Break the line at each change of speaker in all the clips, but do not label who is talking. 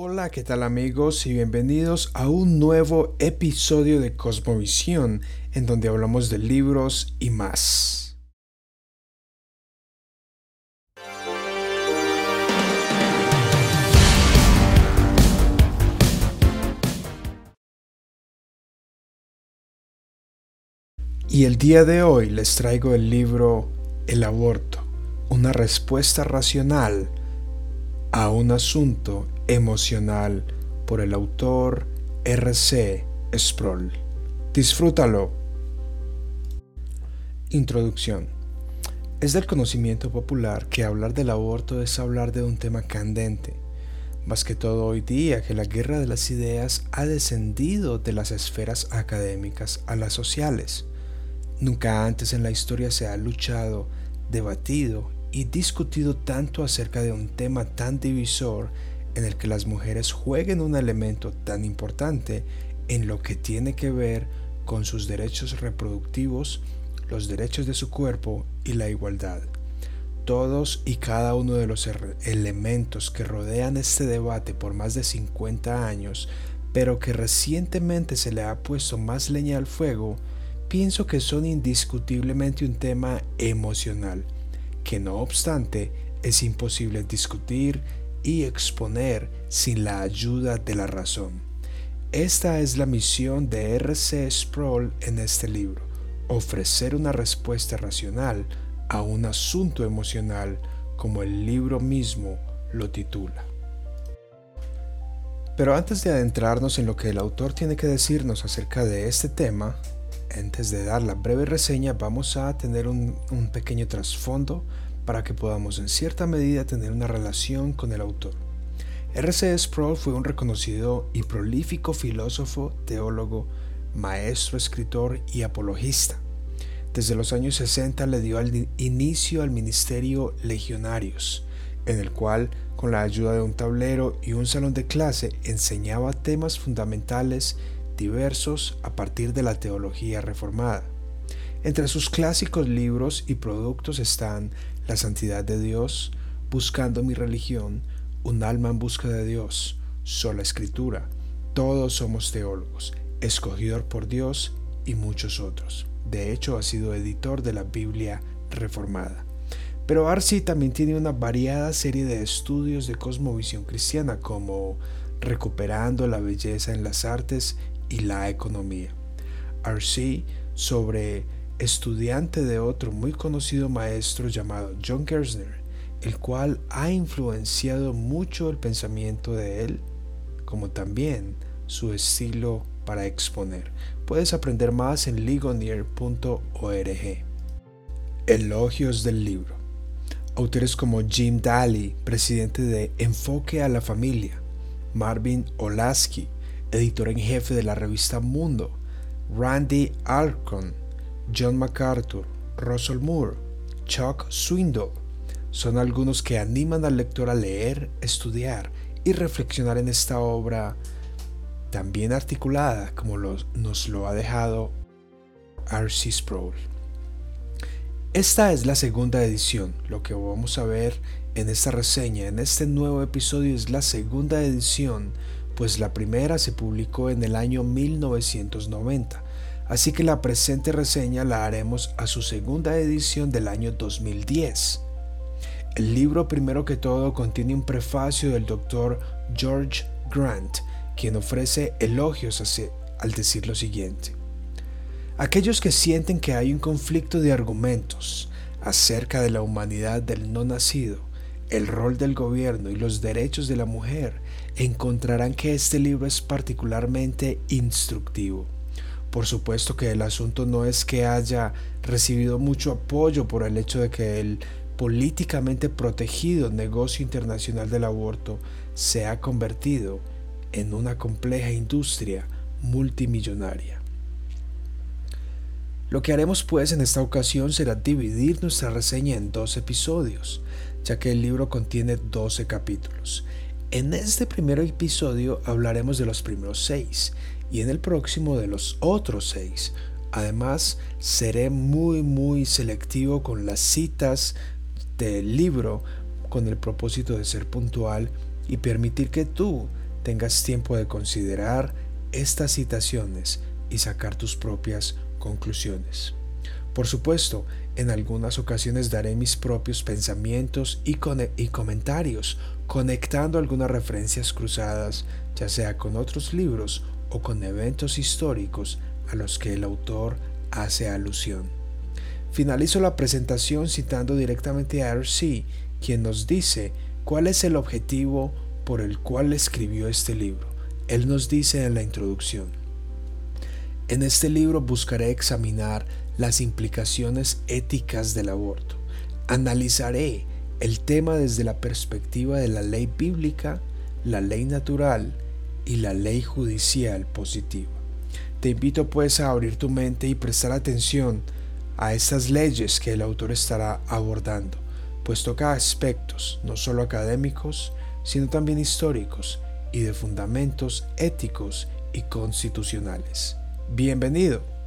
Hola, ¿qué tal amigos? Y bienvenidos a un nuevo episodio de Cosmovisión, en donde hablamos de libros y más. Y el día de hoy les traigo el libro El aborto, una respuesta racional a un asunto emocional por el autor R.C. Sproul. Disfrútalo. Introducción. Es del conocimiento popular que hablar del aborto es hablar de un tema candente, más que todo hoy día que la guerra de las ideas ha descendido de las esferas académicas a las sociales. Nunca antes en la historia se ha luchado, debatido y discutido tanto acerca de un tema tan divisor en el que las mujeres jueguen un elemento tan importante en lo que tiene que ver con sus derechos reproductivos, los derechos de su cuerpo y la igualdad. Todos y cada uno de los elementos que rodean este debate por más de 50 años, pero que recientemente se le ha puesto más leña al fuego, pienso que son indiscutiblemente un tema emocional que no obstante es imposible discutir y exponer sin la ayuda de la razón. Esta es la misión de R.C. Sproul en este libro, ofrecer una respuesta racional a un asunto emocional como el libro mismo lo titula. Pero antes de adentrarnos en lo que el autor tiene que decirnos acerca de este tema, antes de dar la breve reseña vamos a tener un, pequeño trasfondo para que podamos en cierta medida tener una relación con el autor. R.C. Sproul fue un reconocido y prolífico filósofo, teólogo, maestro, escritor y apologista. Desde los años 60 le dio inicio al ministerio Legionarios, en el cual, con la ayuda de un tablero y un salón de clase, enseñaba temas fundamentales diversos a partir de la teología reformada. Entre sus clásicos libros y productos están La santidad de Dios, Buscando mi religión, Un alma en busca de Dios, Sola Escritura, Todos somos teólogos, Escogidor por Dios y muchos otros. De hecho, ha sido editor de la Biblia reformada. Pero Arci también tiene una variada serie de estudios de cosmovisión cristiana como Recuperando la belleza en las artes y la economía. R.C. sobre estudiante de otro muy conocido maestro llamado John Gersner, el cual ha influenciado mucho el pensamiento de él, como también su estilo para exponer. Puedes aprender más en ligonier.org. Elogios del libro. Autores como Jim Daly, presidente de Enfoque a la Familia, Marvin Olasky, editor en jefe de la revista Mundo, Randy Alcon, John MacArthur, Russell Moore, Chuck Swindoll, son algunos que animan al lector a leer, estudiar y reflexionar en esta obra tan bien articulada como nos lo ha dejado R.C. Sproul. Esta es la segunda edición, lo que vamos a ver en esta reseña, en este nuevo episodio es la segunda edición pues la primera se publicó en el año 1990, así que la presente reseña la haremos a su segunda edición del año 2010. El libro primero que todo contiene un prefacio del doctor George Grant, quien ofrece elogios al decir lo siguiente. Aquellos que sienten que hay un conflicto de argumentos acerca de la humanidad del no nacido, el rol del gobierno y los derechos de la mujer encontrarán que este libro es particularmente instructivo. Por supuesto que el asunto no es que haya recibido mucho apoyo por el hecho de que el políticamente protegido negocio internacional del aborto se ha convertido en una compleja industria multimillonaria. Lo que haremos pues en esta ocasión será dividir nuestra reseña en dos episodios, ya que el libro contiene 12 capítulos. En este primer episodio hablaremos de los primeros seis y en el próximo de los otros seis. Además, seré muy muy selectivo con las citas del libro con el propósito de ser puntual y permitir que tú tengas tiempo de considerar estas citaciones y sacar tus propias conclusiones. Por supuesto, en algunas ocasiones daré mis propios pensamientos y, y, comentarios, conectando algunas referencias cruzadas, ya sea con otros libros o con eventos históricos a los que el autor hace alusión. Finalizo la presentación citando directamente a R.C., quien nos dice cuál es el objetivo por el cual escribió este libro. Él nos dice en la introducción, en este libro buscaré examinar las implicaciones éticas del aborto. Analizaré el tema desde la perspectiva de la ley bíblica, la ley natural y la ley judicial positiva. Te invito pues a abrir tu mente y prestar atención a estas leyes que el autor estará abordando, pues toca aspectos no solo académicos, sino también históricos y de fundamentos éticos y constitucionales. Bienvenido.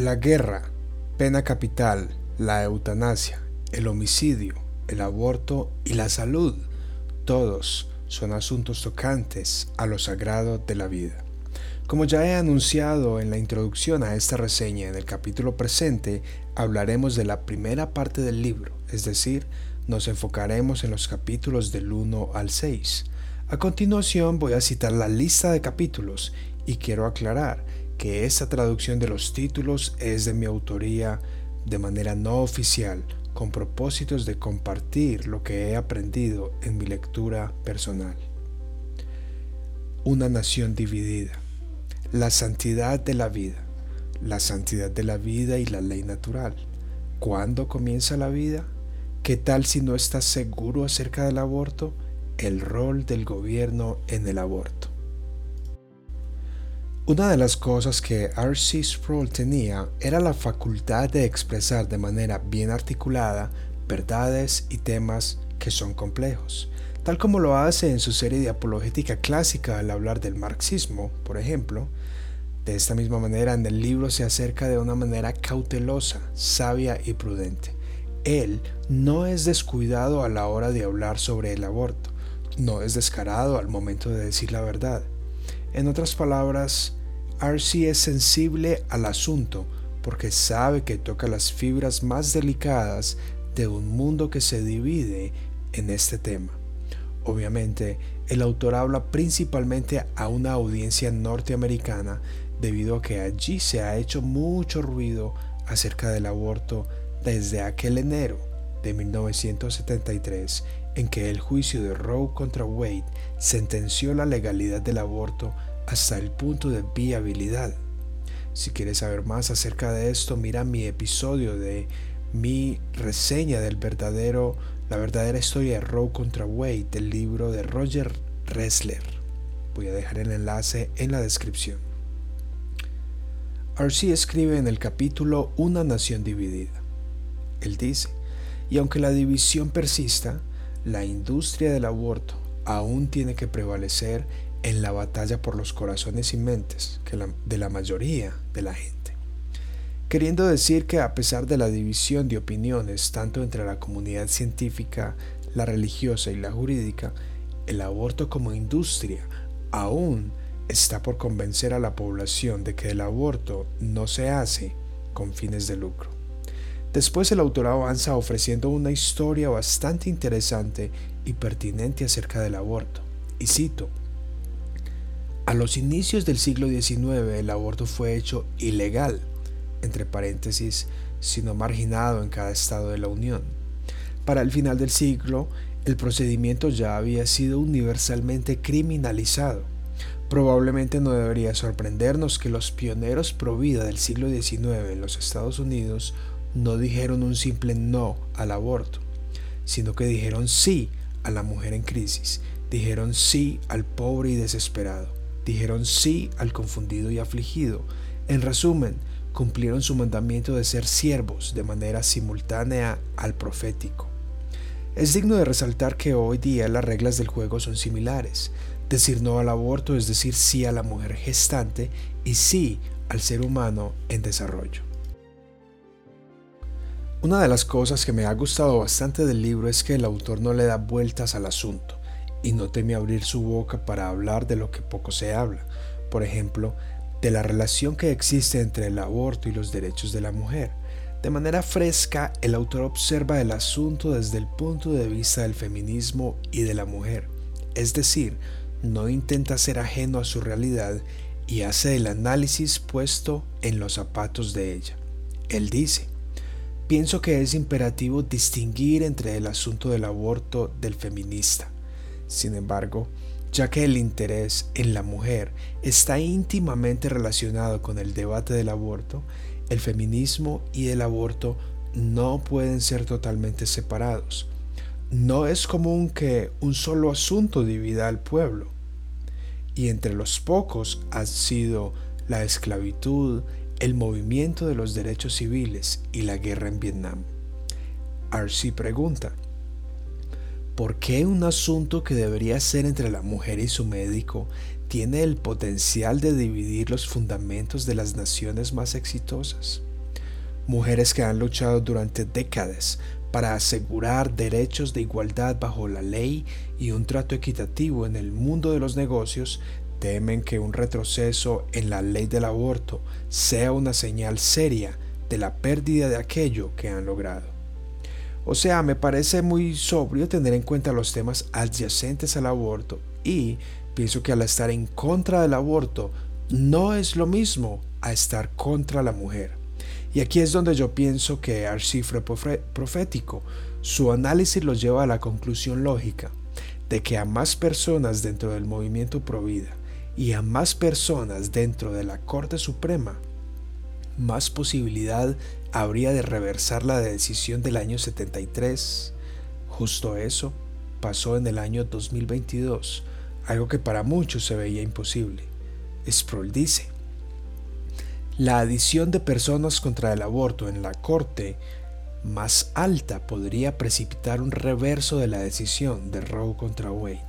La guerra, pena capital, la eutanasia, el homicidio, el aborto y la salud, todos son asuntos tocantes a lo sagrado de la vida. Como ya he anunciado en la introducción a esta reseña en el capítulo presente, hablaremos de la primera parte del libro, es decir, nos enfocaremos en los capítulos del 1 al 6. A continuación voy a citar la lista de capítulos y quiero aclarar que esta traducción de los títulos es de mi autoría de manera no oficial, con propósitos de compartir lo que he aprendido en mi lectura personal. Una nación dividida. La santidad de la vida. La santidad de la vida y la ley natural. ¿Cuándo comienza la vida? ¿Qué tal si no estás seguro acerca del aborto? El rol del gobierno en el aborto. Una de las cosas que R.C. Sproul tenía era la facultad de expresar de manera bien articulada verdades y temas que son complejos, tal como lo hace en su serie de apologética clásica al hablar del marxismo, por ejemplo. De esta misma manera, en el libro se acerca de una manera cautelosa, sabia y prudente. Él no es descuidado a la hora de hablar sobre el aborto, no es descarado al momento de decir la verdad. En otras palabras, RC es sensible al asunto porque sabe que toca las fibras más delicadas de un mundo que se divide en este tema. Obviamente, el autor habla principalmente a una audiencia norteamericana debido a que allí se ha hecho mucho ruido acerca del aborto desde aquel enero de 1973 en que el juicio de Roe contra Wade sentenció la legalidad del aborto hasta el punto de viabilidad. Si quieres saber más acerca de esto, mira mi episodio de mi reseña del verdadero, la verdadera historia de Roe contra Wade del libro de Roger Ressler. Voy a dejar el enlace en la descripción. RC escribe en el capítulo Una nación dividida. Él dice, y aunque la división persista, la industria del aborto aún tiene que prevalecer en la batalla por los corazones y mentes de la mayoría de la gente. Queriendo decir que a pesar de la división de opiniones tanto entre la comunidad científica, la religiosa y la jurídica, el aborto como industria aún está por convencer a la población de que el aborto no se hace con fines de lucro. Después el autor avanza ofreciendo una historia bastante interesante y pertinente acerca del aborto. Y cito, a los inicios del siglo XIX el aborto fue hecho ilegal, entre paréntesis, sino marginado en cada estado de la Unión. Para el final del siglo, el procedimiento ya había sido universalmente criminalizado. Probablemente no debería sorprendernos que los pioneros pro vida del siglo XIX en los Estados Unidos no dijeron un simple no al aborto, sino que dijeron sí a la mujer en crisis, dijeron sí al pobre y desesperado, dijeron sí al confundido y afligido. En resumen, cumplieron su mandamiento de ser siervos de manera simultánea al profético. Es digno de resaltar que hoy día las reglas del juego son similares. Decir no al aborto es decir sí a la mujer gestante y sí al ser humano en desarrollo. Una de las cosas que me ha gustado bastante del libro es que el autor no le da vueltas al asunto y no teme abrir su boca para hablar de lo que poco se habla, por ejemplo, de la relación que existe entre el aborto y los derechos de la mujer. De manera fresca, el autor observa el asunto desde el punto de vista del feminismo y de la mujer, es decir, no intenta ser ajeno a su realidad y hace el análisis puesto en los zapatos de ella. Él dice, pienso que es imperativo distinguir entre el asunto del aborto del feminista. Sin embargo, ya que el interés en la mujer está íntimamente relacionado con el debate del aborto, el feminismo y el aborto no pueden ser totalmente separados. No es común que un solo asunto divida al pueblo. Y entre los pocos ha sido la esclavitud, el movimiento de los derechos civiles y la guerra en Vietnam. Arcee pregunta, ¿por qué un asunto que debería ser entre la mujer y su médico tiene el potencial de dividir los fundamentos de las naciones más exitosas. Mujeres que han luchado durante décadas para asegurar derechos de igualdad bajo la ley y un trato equitativo en el mundo de los negocios temen que un retroceso en la ley del aborto sea una señal seria de la pérdida de aquello que han logrado. O sea, me parece muy sobrio tener en cuenta los temas adyacentes al aborto y Pienso que al estar en contra del aborto no es lo mismo a estar contra la mujer. Y aquí es donde yo pienso que Arcee fue profético. Su análisis los lleva a la conclusión lógica de que a más personas dentro del movimiento Provida y a más personas dentro de la Corte Suprema, más posibilidad habría de reversar la decisión del año 73. Justo eso pasó en el año 2022 algo que para muchos se veía imposible. Sproul dice, la adición de personas contra el aborto en la corte más alta podría precipitar un reverso de la decisión de Roe contra Wade.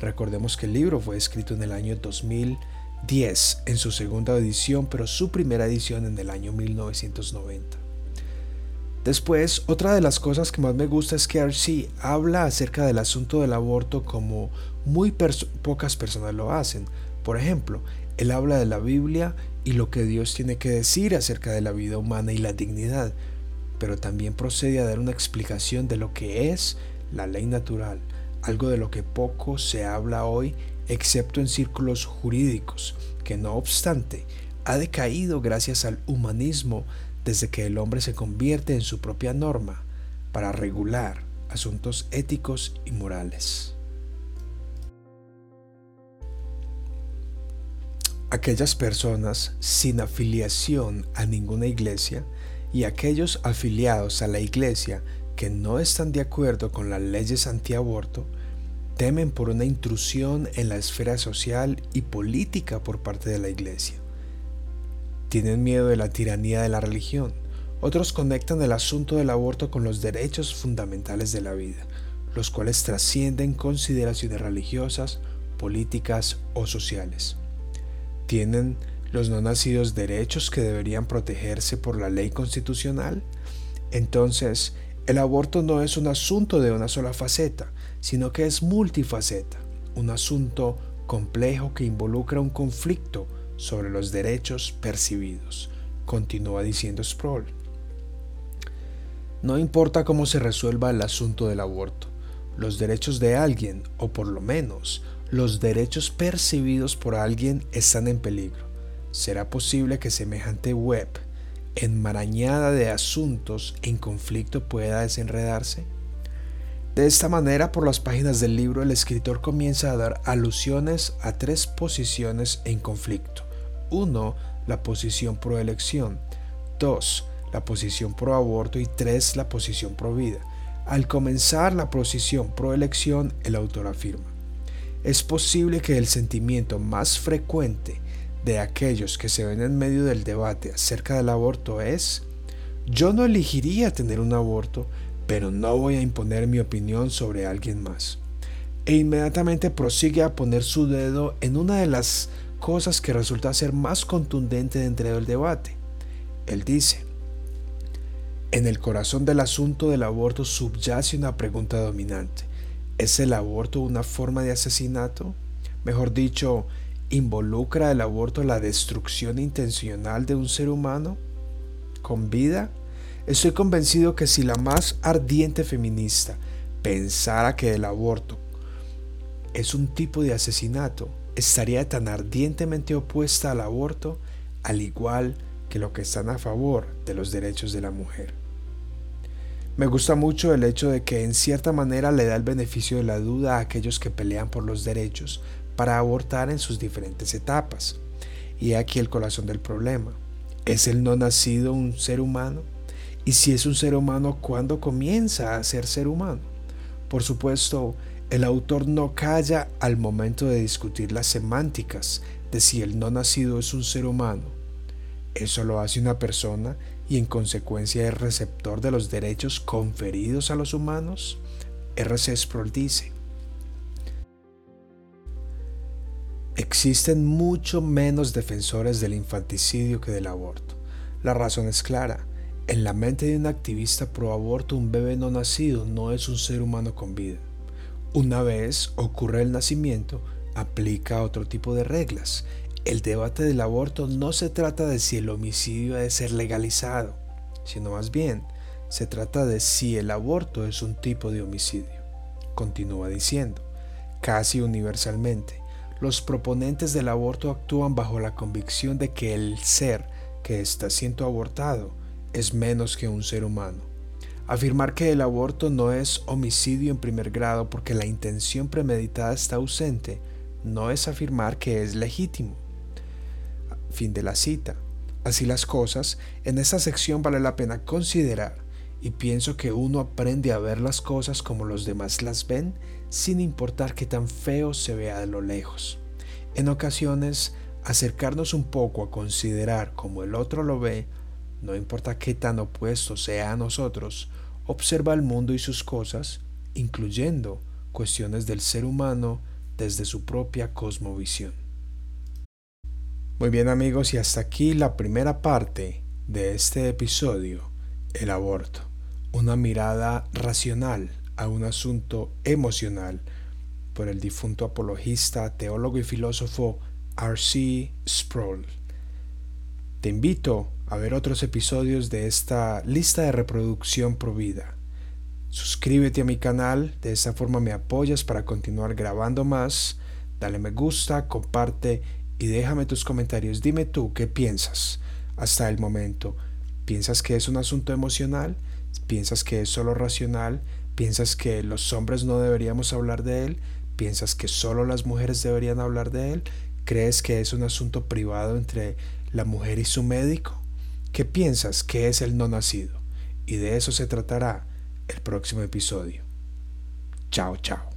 Recordemos que el libro fue escrito en el año 2010 en su segunda edición, pero su primera edición en el año 1990. Después, otra de las cosas que más me gusta es que Arcee habla acerca del asunto del aborto como muy pocas personas lo hacen. Por ejemplo, él habla de la Biblia y lo que Dios tiene que decir acerca de la vida humana y la dignidad, pero también procede a dar una explicación de lo que es la ley natural, algo de lo que poco se habla hoy excepto en círculos jurídicos, que no obstante ha decaído gracias al humanismo desde que el hombre se convierte en su propia norma para regular asuntos éticos y morales. aquellas personas sin afiliación a ninguna iglesia y aquellos afiliados a la iglesia que no están de acuerdo con las leyes antiaborto temen por una intrusión en la esfera social y política por parte de la iglesia. Tienen miedo de la tiranía de la religión. Otros conectan el asunto del aborto con los derechos fundamentales de la vida, los cuales trascienden consideraciones religiosas, políticas o sociales. ¿Tienen los no nacidos derechos que deberían protegerse por la ley constitucional? Entonces, el aborto no es un asunto de una sola faceta, sino que es multifaceta, un asunto complejo que involucra un conflicto sobre los derechos percibidos, continúa diciendo Sproul. No importa cómo se resuelva el asunto del aborto, los derechos de alguien, o por lo menos los derechos percibidos por alguien están en peligro. ¿Será posible que semejante web, enmarañada de asuntos en conflicto, pueda desenredarse? De esta manera, por las páginas del libro, el escritor comienza a dar alusiones a tres posiciones en conflicto. 1. La posición pro elección. 2. La posición pro aborto. Y 3. La posición pro vida. Al comenzar la posición pro elección, el autor afirma, es posible que el sentimiento más frecuente de aquellos que se ven en medio del debate acerca del aborto es, yo no elegiría tener un aborto, pero no voy a imponer mi opinión sobre alguien más. e inmediatamente prosigue a poner su dedo en una de las cosas que resulta ser más contundente dentro del debate. Él dice, en el corazón del asunto del aborto subyace una pregunta dominante. ¿Es el aborto una forma de asesinato? Mejor dicho, ¿involucra el aborto la destrucción intencional de un ser humano? ¿Con vida? Estoy convencido que si la más ardiente feminista pensara que el aborto es un tipo de asesinato, estaría tan ardientemente opuesta al aborto, al igual que lo que están a favor de los derechos de la mujer. Me gusta mucho el hecho de que en cierta manera le da el beneficio de la duda a aquellos que pelean por los derechos para abortar en sus diferentes etapas. Y aquí el corazón del problema. ¿Es el no nacido un ser humano? Y si es un ser humano, ¿cuándo comienza a ser ser humano? Por supuesto, el autor no calla al momento de discutir las semánticas de si el no nacido es un ser humano. Eso lo hace una persona y en consecuencia es receptor de los derechos conferidos a los humanos. R.C. Sproul dice, Existen mucho menos defensores del infanticidio que del aborto. La razón es clara. En la mente de un activista pro aborto un bebé no nacido no es un ser humano con vida. Una vez ocurre el nacimiento, aplica otro tipo de reglas. El debate del aborto no se trata de si el homicidio debe ser legalizado, sino más bien se trata de si el aborto es un tipo de homicidio. Continúa diciendo, casi universalmente, los proponentes del aborto actúan bajo la convicción de que el ser que está siendo abortado es menos que un ser humano Afirmar que el aborto no es homicidio en primer grado porque la intención premeditada está ausente no es afirmar que es legítimo. Fin de la cita. Así las cosas, en esta sección vale la pena considerar y pienso que uno aprende a ver las cosas como los demás las ven sin importar qué tan feo se vea de lo lejos. En ocasiones, acercarnos un poco a considerar como el otro lo ve no importa qué tan opuesto sea a nosotros, observa el mundo y sus cosas, incluyendo cuestiones del ser humano desde su propia cosmovisión. Muy bien amigos, y hasta aquí la primera parte de este episodio, el aborto, una mirada racional a un asunto emocional por el difunto apologista, teólogo y filósofo R.C. Sproul. Te invito a ver otros episodios de esta lista de reproducción provida. Suscríbete a mi canal, de esa forma me apoyas para continuar grabando más. Dale me gusta, comparte y déjame tus comentarios. Dime tú qué piensas hasta el momento. ¿Piensas que es un asunto emocional? ¿Piensas que es solo racional? ¿Piensas que los hombres no deberíamos hablar de él? ¿Piensas que solo las mujeres deberían hablar de él? ¿Crees que es un asunto privado entre la mujer y su médico? ¿Qué piensas que es el no nacido? Y de eso se tratará el próximo episodio. Chao, chao.